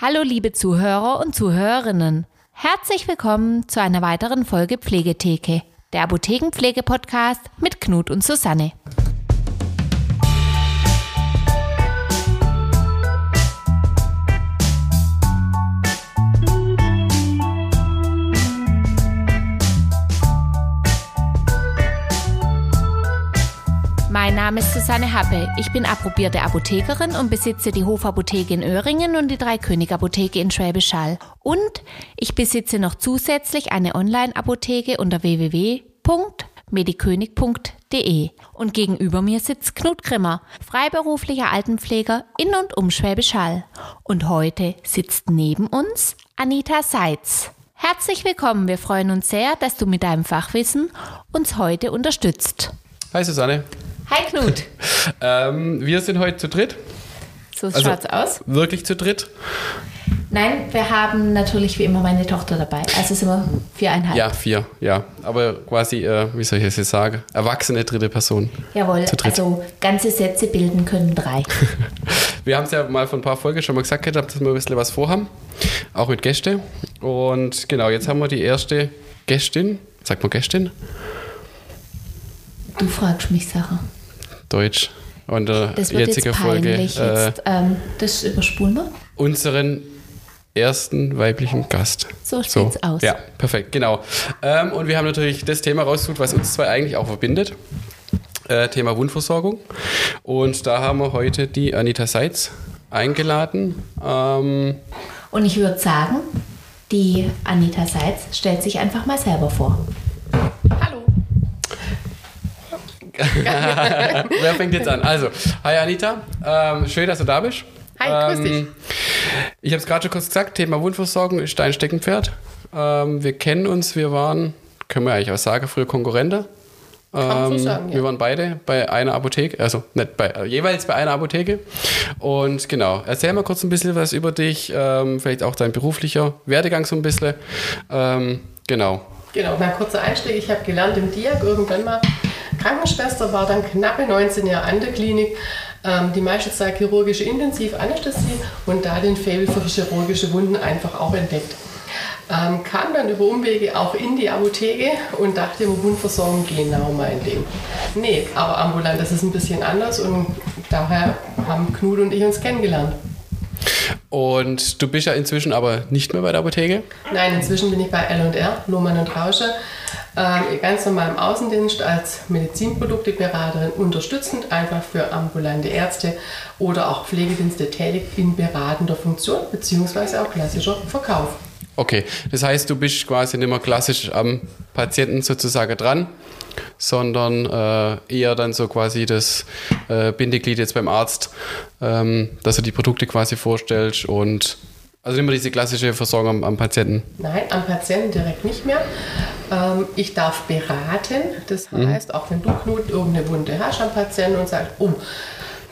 Hallo liebe Zuhörer und Zuhörerinnen. Herzlich willkommen zu einer weiteren Folge Pflegetheke, der Apothekenpflege-Podcast mit Knut und Susanne. Mein Name ist Susanne Happe. Ich bin approbierte Apothekerin und besitze die Hofapotheke in Öhringen und die Dreikönig-Apotheke in Schwäbisch Hall. Und ich besitze noch zusätzlich eine Online-Apotheke unter www.medikönig.de. Und gegenüber mir sitzt Knut Grimmer, freiberuflicher Altenpfleger in und um Schwäbisch Hall. Und heute sitzt neben uns Anita Seitz. Herzlich willkommen. Wir freuen uns sehr, dass du mit deinem Fachwissen uns heute unterstützt. Hi Susanne. Hi Knut. ähm, wir sind heute zu dritt. So also schaut's aus. Wirklich zu dritt? Nein, wir haben natürlich wie immer meine Tochter dabei. Also sind wir viereinhalb. Ja, vier, ja. Aber quasi, äh, wie soll ich es jetzt sagen, erwachsene dritte Person. Jawohl, also ganze Sätze bilden können drei. wir haben es ja mal vor ein paar Folgen schon mal gesagt, dass wir ein bisschen was vorhaben. Auch mit Gäste. Und genau, jetzt haben wir die erste Gästin. Sagt man Gästin? Du fragst mich Sachen. Deutsch. Und der das wird jetzige jetzt Folge. Äh, jetzt, ähm, das überspulen wir. Unseren ersten weiblichen Gast. So sieht's so. aus. Ja, perfekt, genau. Ähm, und wir haben natürlich das Thema rausgesucht, was uns zwei eigentlich auch verbindet. Äh, Thema Wundversorgung. Und da haben wir heute die Anita Seitz eingeladen. Ähm, und ich würde sagen, die Anita Seitz stellt sich einfach mal selber vor. Wer fängt jetzt an? Also, hi Anita, ähm, schön, dass du da bist. Hi, grüß dich. Ähm, ich habe es gerade schon kurz gesagt, Thema Wundversorgung ist dein Steckenpferd. Ähm, wir kennen uns, wir waren, können wir eigentlich auch sagen, früher Konkurrente. Kann so sagen, ja. Wir waren beide bei einer Apotheke, also nicht bei, äh, jeweils bei einer Apotheke. Und genau, erzähl mal kurz ein bisschen was über dich, ähm, vielleicht auch dein beruflicher Werdegang so ein bisschen. Ähm, genau. Genau, mein kurzer Einstieg. Ich habe gelernt im Diag irgendwann mal Krankenschwester, war dann knappe 19 Jahre an der Klinik, ähm, die meiste Zeit chirurgische Intensivanästhesie und da den Faible für chirurgische Wunden einfach auch entdeckt. Ähm, kam dann über Umwege auch in die Apotheke und dachte, Wundversorgung genau mein Ding. Nee, aber ambulant, das ist ein bisschen anders und daher haben Knut und ich uns kennengelernt. Und du bist ja inzwischen aber nicht mehr bei der Apotheke? Nein, inzwischen bin ich bei L&R, Lohmann und Rausche, äh, ganz normal im Außendienst als Medizinprodukteberaterin unterstützend, einfach für ambulante Ärzte oder auch Pflegedienste tätig in beratender Funktion beziehungsweise auch klassischer Verkauf. Okay, das heißt, du bist quasi nicht mehr klassisch am Patienten sozusagen dran, sondern äh, eher dann so quasi das äh, Bindeglied jetzt beim Arzt, ähm, dass er die Produkte quasi vorstellt und also immer diese klassische Versorgung am, am, Patienten? Nein, am Patienten direkt nicht mehr. Ähm, ich darf beraten, das mhm. heißt, auch wenn du Knut irgendeine Wunde hast am Patienten und sagst, oh,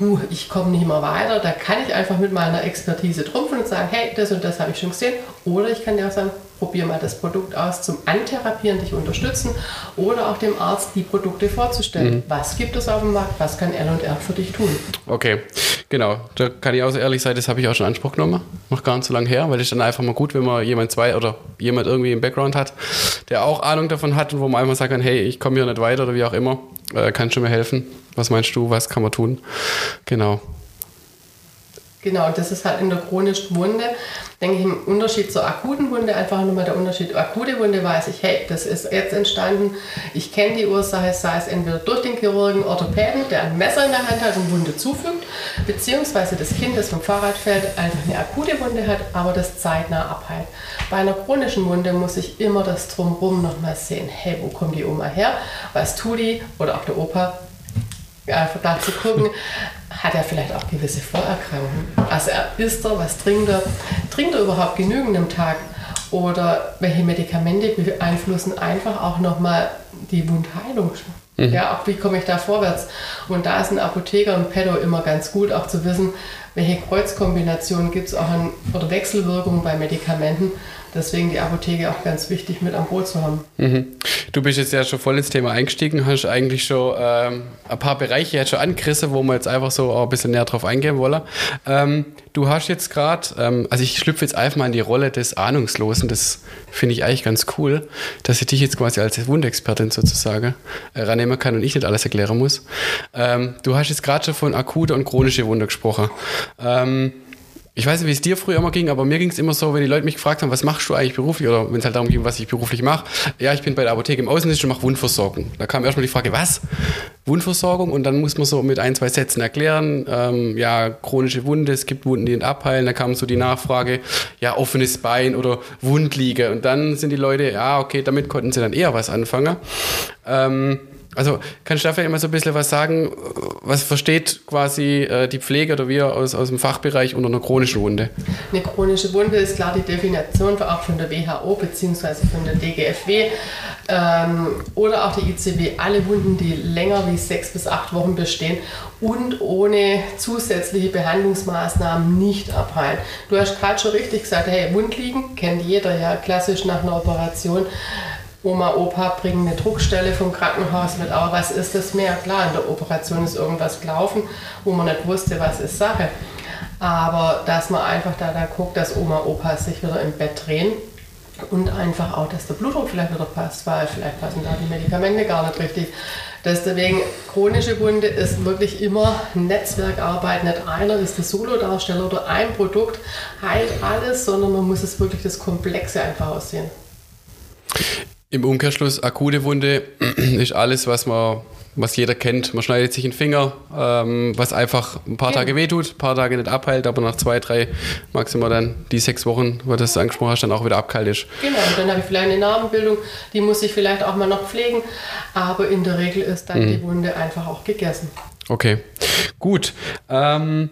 huh, ich komme nicht mehr weiter, da kann ich einfach mit meiner Expertise trumpfen und sagen, hey, das und das habe ich schon gesehen. Oder ich kann dir auch sagen, probier mal das Produkt aus zum Antherapieren, dich unterstützen oder auch dem Arzt die Produkte vorzustellen. Mhm. Was gibt es auf dem Markt? Was kann L&R für dich tun? Okay, genau. Da kann ich auch so ehrlich sein, das habe ich auch schon Anspruch genommen. Noch gar nicht so lange her, weil es dann einfach mal gut, wenn man jemand zwei oder jemand irgendwie im Background hat, der auch Ahnung davon hat und wo man einfach sagen kann, hey, ich komme hier nicht weiter oder wie auch immer, äh, kannst du mir helfen? Was meinst du, was kann man tun? Genau. Genau, das ist halt in der chronischen Wunde, denke ich, im Unterschied zur akuten Wunde, einfach nur mal der Unterschied. Akute Wunde weiß ich, hey, das ist jetzt entstanden, ich kenne die Ursache, sei es entweder durch den Chirurgen, Orthopäden, der ein Messer in der Hand hat und Wunde zufügt, beziehungsweise das Kind, das vom Fahrrad fällt, einfach eine akute Wunde hat, aber das zeitnah abheilt. Bei einer chronischen Wunde muss ich immer das Drumherum nochmal sehen, hey, wo kommt die Oma her, was tut die, oder auch der Opa, einfach da zu gucken, hat er vielleicht auch gewisse Vorerkrankungen. Also er isst er, was trinkt er, trinkt er überhaupt genügend am Tag oder welche Medikamente beeinflussen einfach auch nochmal die Wundheilung. Mhm. Ja, auch wie komme ich da vorwärts? Und da ist ein Apotheker und Pedo immer ganz gut, auch zu wissen, welche Kreuzkombinationen gibt es auch an oder Wechselwirkungen bei Medikamenten. Deswegen die Apotheke auch ganz wichtig mit am Boot zu haben. Mhm. Du bist jetzt ja schon voll ins Thema eingestiegen, hast eigentlich schon ähm, ein paar Bereiche jetzt schon angerissen, wo wir jetzt einfach so auch ein bisschen näher drauf eingehen wollen. Ähm, du hast jetzt gerade, ähm, also ich schlüpfe jetzt einfach mal in die Rolle des Ahnungslosen, das finde ich eigentlich ganz cool, dass ich dich jetzt quasi als Wundexpertin sozusagen äh, rannehmen kann und ich nicht alles erklären muss. Ähm, du hast jetzt gerade schon von akute und chronische Wunder gesprochen. Ähm, ich weiß nicht, wie es dir früher immer ging, aber mir ging es immer so, wenn die Leute mich gefragt haben, was machst du eigentlich beruflich oder wenn es halt darum ging, was ich beruflich mache. Ja, ich bin bei der Apotheke im Außendienst und mache Wundversorgung. Da kam erstmal die Frage, was? Wundversorgung? Und dann muss man so mit ein, zwei Sätzen erklären, ähm, ja, chronische Wunde, es gibt Wunden, die nicht abheilen. Da kam so die Nachfrage, ja, offenes Bein oder Wundliege. Und dann sind die Leute, ja, okay, damit konnten sie dann eher was anfangen. Ähm, also kannst du dafür immer so ein bisschen was sagen? Was versteht quasi äh, die Pflege oder wir aus, aus dem Fachbereich unter einer chronischen Wunde? Eine chronische Wunde ist klar die Definition auch von der WHO bzw. von der DGFW ähm, oder auch der ICW. Alle Wunden, die länger wie sechs bis acht Wochen bestehen und ohne zusätzliche Behandlungsmaßnahmen nicht abheilen. Du hast gerade schon richtig gesagt, hey, Wundliegen kennt jeder ja klassisch nach einer Operation. Oma, Opa bringen eine Druckstelle vom Krankenhaus mit, aber was ist das mehr? Klar, in der Operation ist irgendwas gelaufen, wo man nicht wusste, was ist Sache. Aber dass man einfach da, da guckt, dass Oma, Opa sich wieder im Bett drehen und einfach auch, dass der Blutdruck vielleicht wieder passt, weil vielleicht passen da die Medikamente gar nicht richtig. Deswegen, chronische Wunde ist wirklich immer Netzwerkarbeit. Nicht einer ist der Solodarsteller oder ein Produkt heilt alles, sondern man muss es wirklich das Komplexe einfach aussehen. Im Umkehrschluss, akute Wunde ist alles, was man was jeder kennt. Man schneidet sich einen Finger, ähm, was einfach ein paar Tage wehtut, ein paar Tage nicht abheilt, aber nach zwei, drei, maximal dann die sechs Wochen, wo du das angesprochen hast, dann auch wieder abkalt ist. Genau, dann habe ich vielleicht eine Narbenbildung, die muss ich vielleicht auch mal noch pflegen, aber in der Regel ist dann mhm. die Wunde einfach auch gegessen. Okay, gut. Ähm,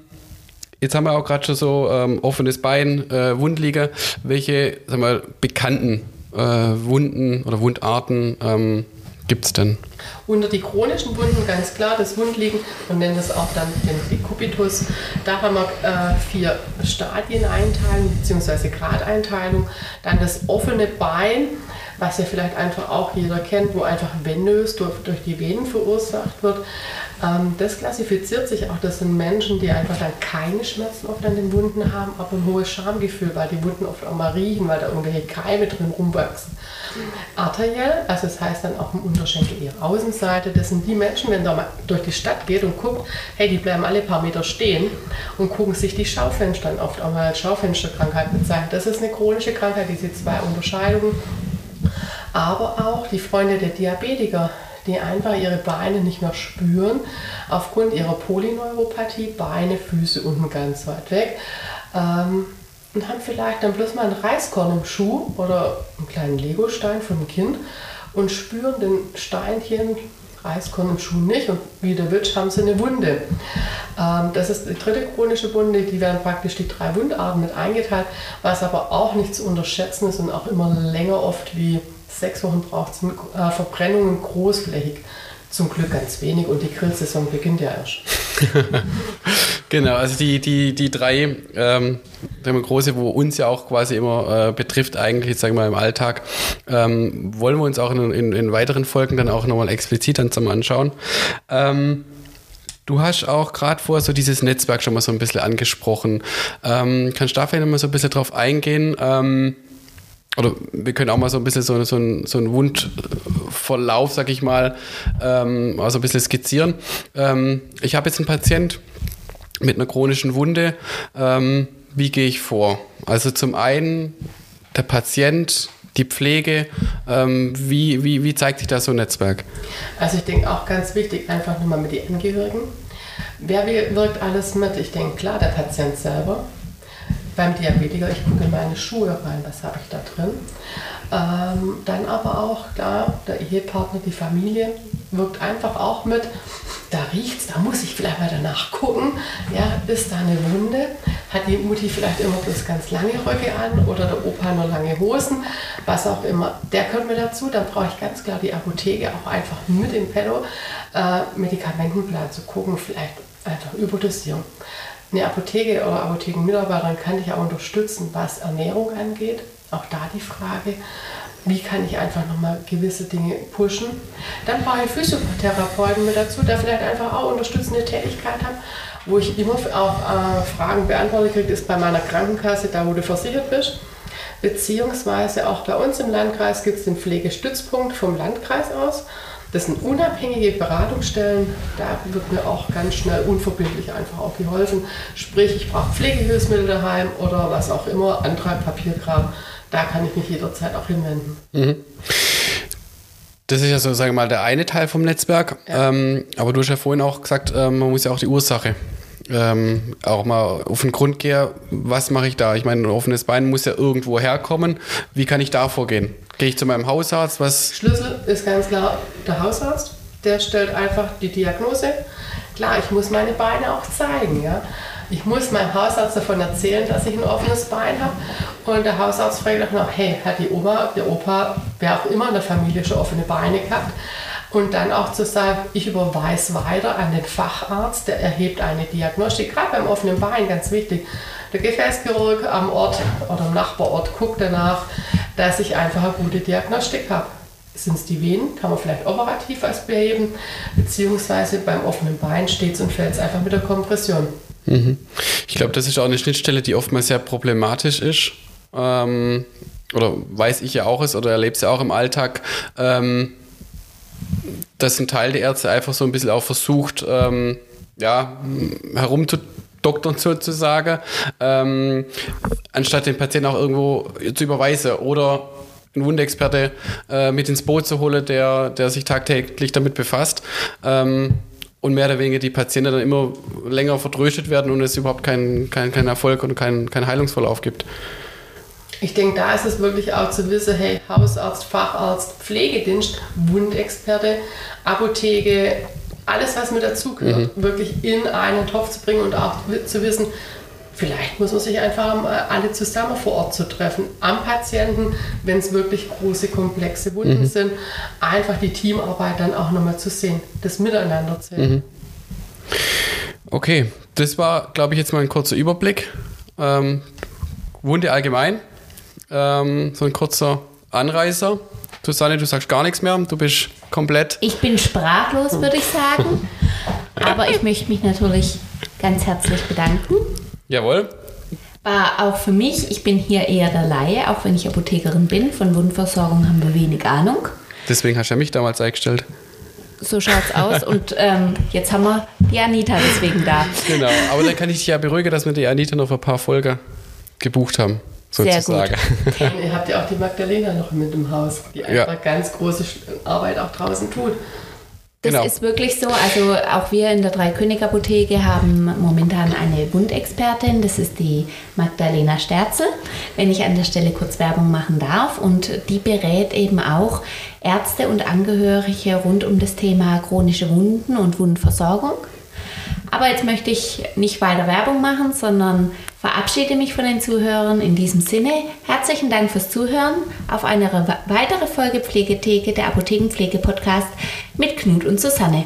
Jetzt haben wir auch gerade schon so ähm, offenes Bein, äh, Wundliege. Welche sagen wir, bekannten äh, Wunden oder Wundarten ähm, gibt es denn? Unter die chronischen Wunden ganz klar das Wundliegen und nennen das auch dann den Dekubitus. Da haben wir äh, vier Stadieneinteilung bzw. Gradeinteilung. Dann das offene Bein, was ja vielleicht einfach auch jeder kennt, wo einfach venös durch, durch die Venen verursacht wird. Ähm, das klassifiziert sich auch. Das sind Menschen, die einfach dann keine Schmerzen oft an den Wunden haben, aber ein hohes Schamgefühl, weil die Wunden oft auch mal riechen, weil da irgendwelche Keime drin rumwachsen. Arteriell, also das heißt dann auch im Unterschenkel eher Außenseite, das sind die Menschen, wenn da mal durch die Stadt geht und guckt, hey, die bleiben alle paar Meter stehen und gucken sich die Schaufenster an, oft auch mal als Schaufensterkrankheit bezeichnet. Das ist eine chronische Krankheit, diese zwei Unterscheidungen. Aber auch die Freunde der Diabetiker, die einfach ihre Beine nicht mehr spüren, aufgrund ihrer Polyneuropathie, Beine, Füße unten ganz weit weg. Ähm, und haben vielleicht dann bloß mal einen Reiskorn im Schuh oder einen kleinen Legostein vom Kind und spüren den Steinchen, Reiskorn im Schuh nicht und wie der Witsch haben sie eine Wunde. Ähm, das ist die dritte chronische Wunde, die werden praktisch die drei Wundarten mit eingeteilt, was aber auch nicht zu unterschätzen ist und auch immer länger oft wie sechs Wochen braucht es äh, Verbrennungen großflächig. Zum Glück ganz wenig und die Grillsaison beginnt ja erst. genau, also die, die, die drei ähm, große, wo uns ja auch quasi immer äh, betrifft, eigentlich, sagen wir mal, im Alltag, ähm, wollen wir uns auch in, in, in, weiteren Folgen dann auch nochmal explizit dann zusammen anschauen. Ähm, Du hast auch gerade vor so dieses Netzwerk schon mal so ein bisschen angesprochen. Ähm, kannst du da vielleicht mal so ein bisschen drauf eingehen? Ähm, oder wir können auch mal so ein bisschen so, so, ein, so einen Wundverlauf, sag ich mal, ähm, also ein bisschen skizzieren. Ähm, ich habe jetzt einen Patient mit einer chronischen Wunde. Ähm, wie gehe ich vor? Also zum einen der Patient, die Pflege, ähm, wie, wie, wie zeigt sich da so ein Netzwerk? Also ich denke auch ganz wichtig, einfach nur mal mit den Angehörigen. Wer wirkt alles mit? Ich denke klar, der Patient selber, beim Diabetiker, ich gucke in meine Schuhe rein, was habe ich da drin. Ähm, dann aber auch, klar, der Ehepartner, die Familie wirkt einfach auch mit. Da riecht es, da muss ich vielleicht mal danach gucken. Ja, ist da eine Wunde? Hat die Mutti vielleicht immer bloß ganz lange Röcke an oder der Opa nur lange Hosen? Was auch immer. Der kommt mir dazu. Dann brauche ich ganz klar die Apotheke auch einfach mit im Pello. Äh, Medikamentenplan zu gucken, vielleicht einfach Überdosierung. Eine Apotheke oder Apothekenmitarbeiterin kann dich auch unterstützen, was Ernährung angeht. Auch da die Frage, wie kann ich einfach nochmal gewisse Dinge pushen. Dann brauche ich Physiotherapeuten mit dazu, der vielleicht einfach auch unterstützende Tätigkeit hat. Wo ich immer auch äh, Fragen beantwortet kriege, ist bei meiner Krankenkasse, da wo du versichert bist. Beziehungsweise auch bei uns im Landkreis gibt es den Pflegestützpunkt vom Landkreis aus. Das sind unabhängige Beratungsstellen. Da wird mir auch ganz schnell unverbindlich einfach auch geholfen. Sprich, ich brauche Pflegehilfsmittel daheim oder was auch immer, Antrag, Papierkram. Da kann ich mich jederzeit auch hinwenden. Mhm. Das ist ja so, sagen wir mal, der eine Teil vom Netzwerk. Ja. Ähm, aber du hast ja vorhin auch gesagt, ähm, man muss ja auch die Ursache ähm, auch mal auf den Grund gehen. Was mache ich da? Ich meine, ein offenes Bein muss ja irgendwo herkommen. Wie kann ich da vorgehen? Gehe ich zu meinem Hausarzt? Was? Schlüssel ist ganz klar der Hausarzt. Der stellt einfach die Diagnose. Klar, ich muss meine Beine auch zeigen. Ja? Ich muss meinem Hausarzt davon erzählen, dass ich ein offenes Bein habe. Und der Hausarzt fragt auch noch, hey, hat die Oma, der Opa, wer auch immer in der Familie schon offene Beine gehabt? Und dann auch zu sagen, ich überweise weiter an den Facharzt, der erhebt eine Diagnostik, gerade beim offenen Bein, ganz wichtig. Der Gefäßchirurg am Ort oder im Nachbarort guckt danach, dass ich einfach eine gute Diagnostik habe. Sind es die Venen, kann man vielleicht operativ als beheben, beziehungsweise beim offenen Bein steht es und fällt es einfach mit der Kompression. Mhm. Ich glaube, das ist auch eine Schnittstelle, die oftmals sehr problematisch ist. Ähm, oder weiß ich ja auch es oder erlebe es ja auch im Alltag. Ähm, dass ein Teil der Ärzte einfach so ein bisschen auch versucht, ähm, ja, herumzudoktern sozusagen, ähm, anstatt den Patienten auch irgendwo zu überweisen oder einen Wundexperte äh, mit ins Boot zu holen, der, der sich tagtäglich damit befasst. Ähm, und mehr oder weniger die Patienten dann immer länger vertröstet werden und es überhaupt keinen kein, kein Erfolg und keinen kein Heilungsverlauf gibt. Ich denke, da ist es wirklich auch zu wissen, hey, Hausarzt, Facharzt, Pflegedienst, Wundexperte, Apotheke, alles, was mit dazugehört, mhm. wirklich in einen Topf zu bringen und auch zu wissen, vielleicht muss man sich einfach alle zusammen vor Ort zu treffen, am Patienten, wenn es wirklich große, komplexe Wunden mhm. sind, einfach die Teamarbeit dann auch nochmal zu sehen, das Miteinander zu sehen. Mhm. Okay, das war, glaube ich, jetzt mal ein kurzer Überblick. Ähm, Wunde allgemein, ähm, so ein kurzer Anreißer. Susanne, du sagst gar nichts mehr, du bist komplett. Ich bin sprachlos, würde ich sagen. Aber ich möchte mich natürlich ganz herzlich bedanken. Jawohl. War auch für mich, ich bin hier eher der Laie, auch wenn ich Apothekerin bin. Von Wundversorgung haben wir wenig Ahnung. Deswegen hast du ja mich damals eingestellt. So schaut's aus. Und ähm, jetzt haben wir die Anita deswegen da. Genau, aber dann kann ich dich ja beruhigen, dass wir die Anita noch ein paar Folgen gebucht haben sozusagen. Sehr gut. Ihr habt ja auch die Magdalena noch mit im Haus, die einfach ja. ganz große Arbeit auch draußen tut. Das genau. ist wirklich so. Also auch wir in der Dreikönig-Apotheke haben momentan eine Wundexpertin. Das ist die Magdalena Sterzel, wenn ich an der Stelle kurz Werbung machen darf. Und die berät eben auch Ärzte und Angehörige rund um das Thema chronische Wunden und Wundversorgung. Aber jetzt möchte ich nicht weiter Werbung machen, sondern verabschiede mich von den Zuhörern. In diesem Sinne, herzlichen Dank fürs Zuhören auf eine weitere Folge Pflegetheke, der Apothekenpflege-Podcast mit Knut und Susanne.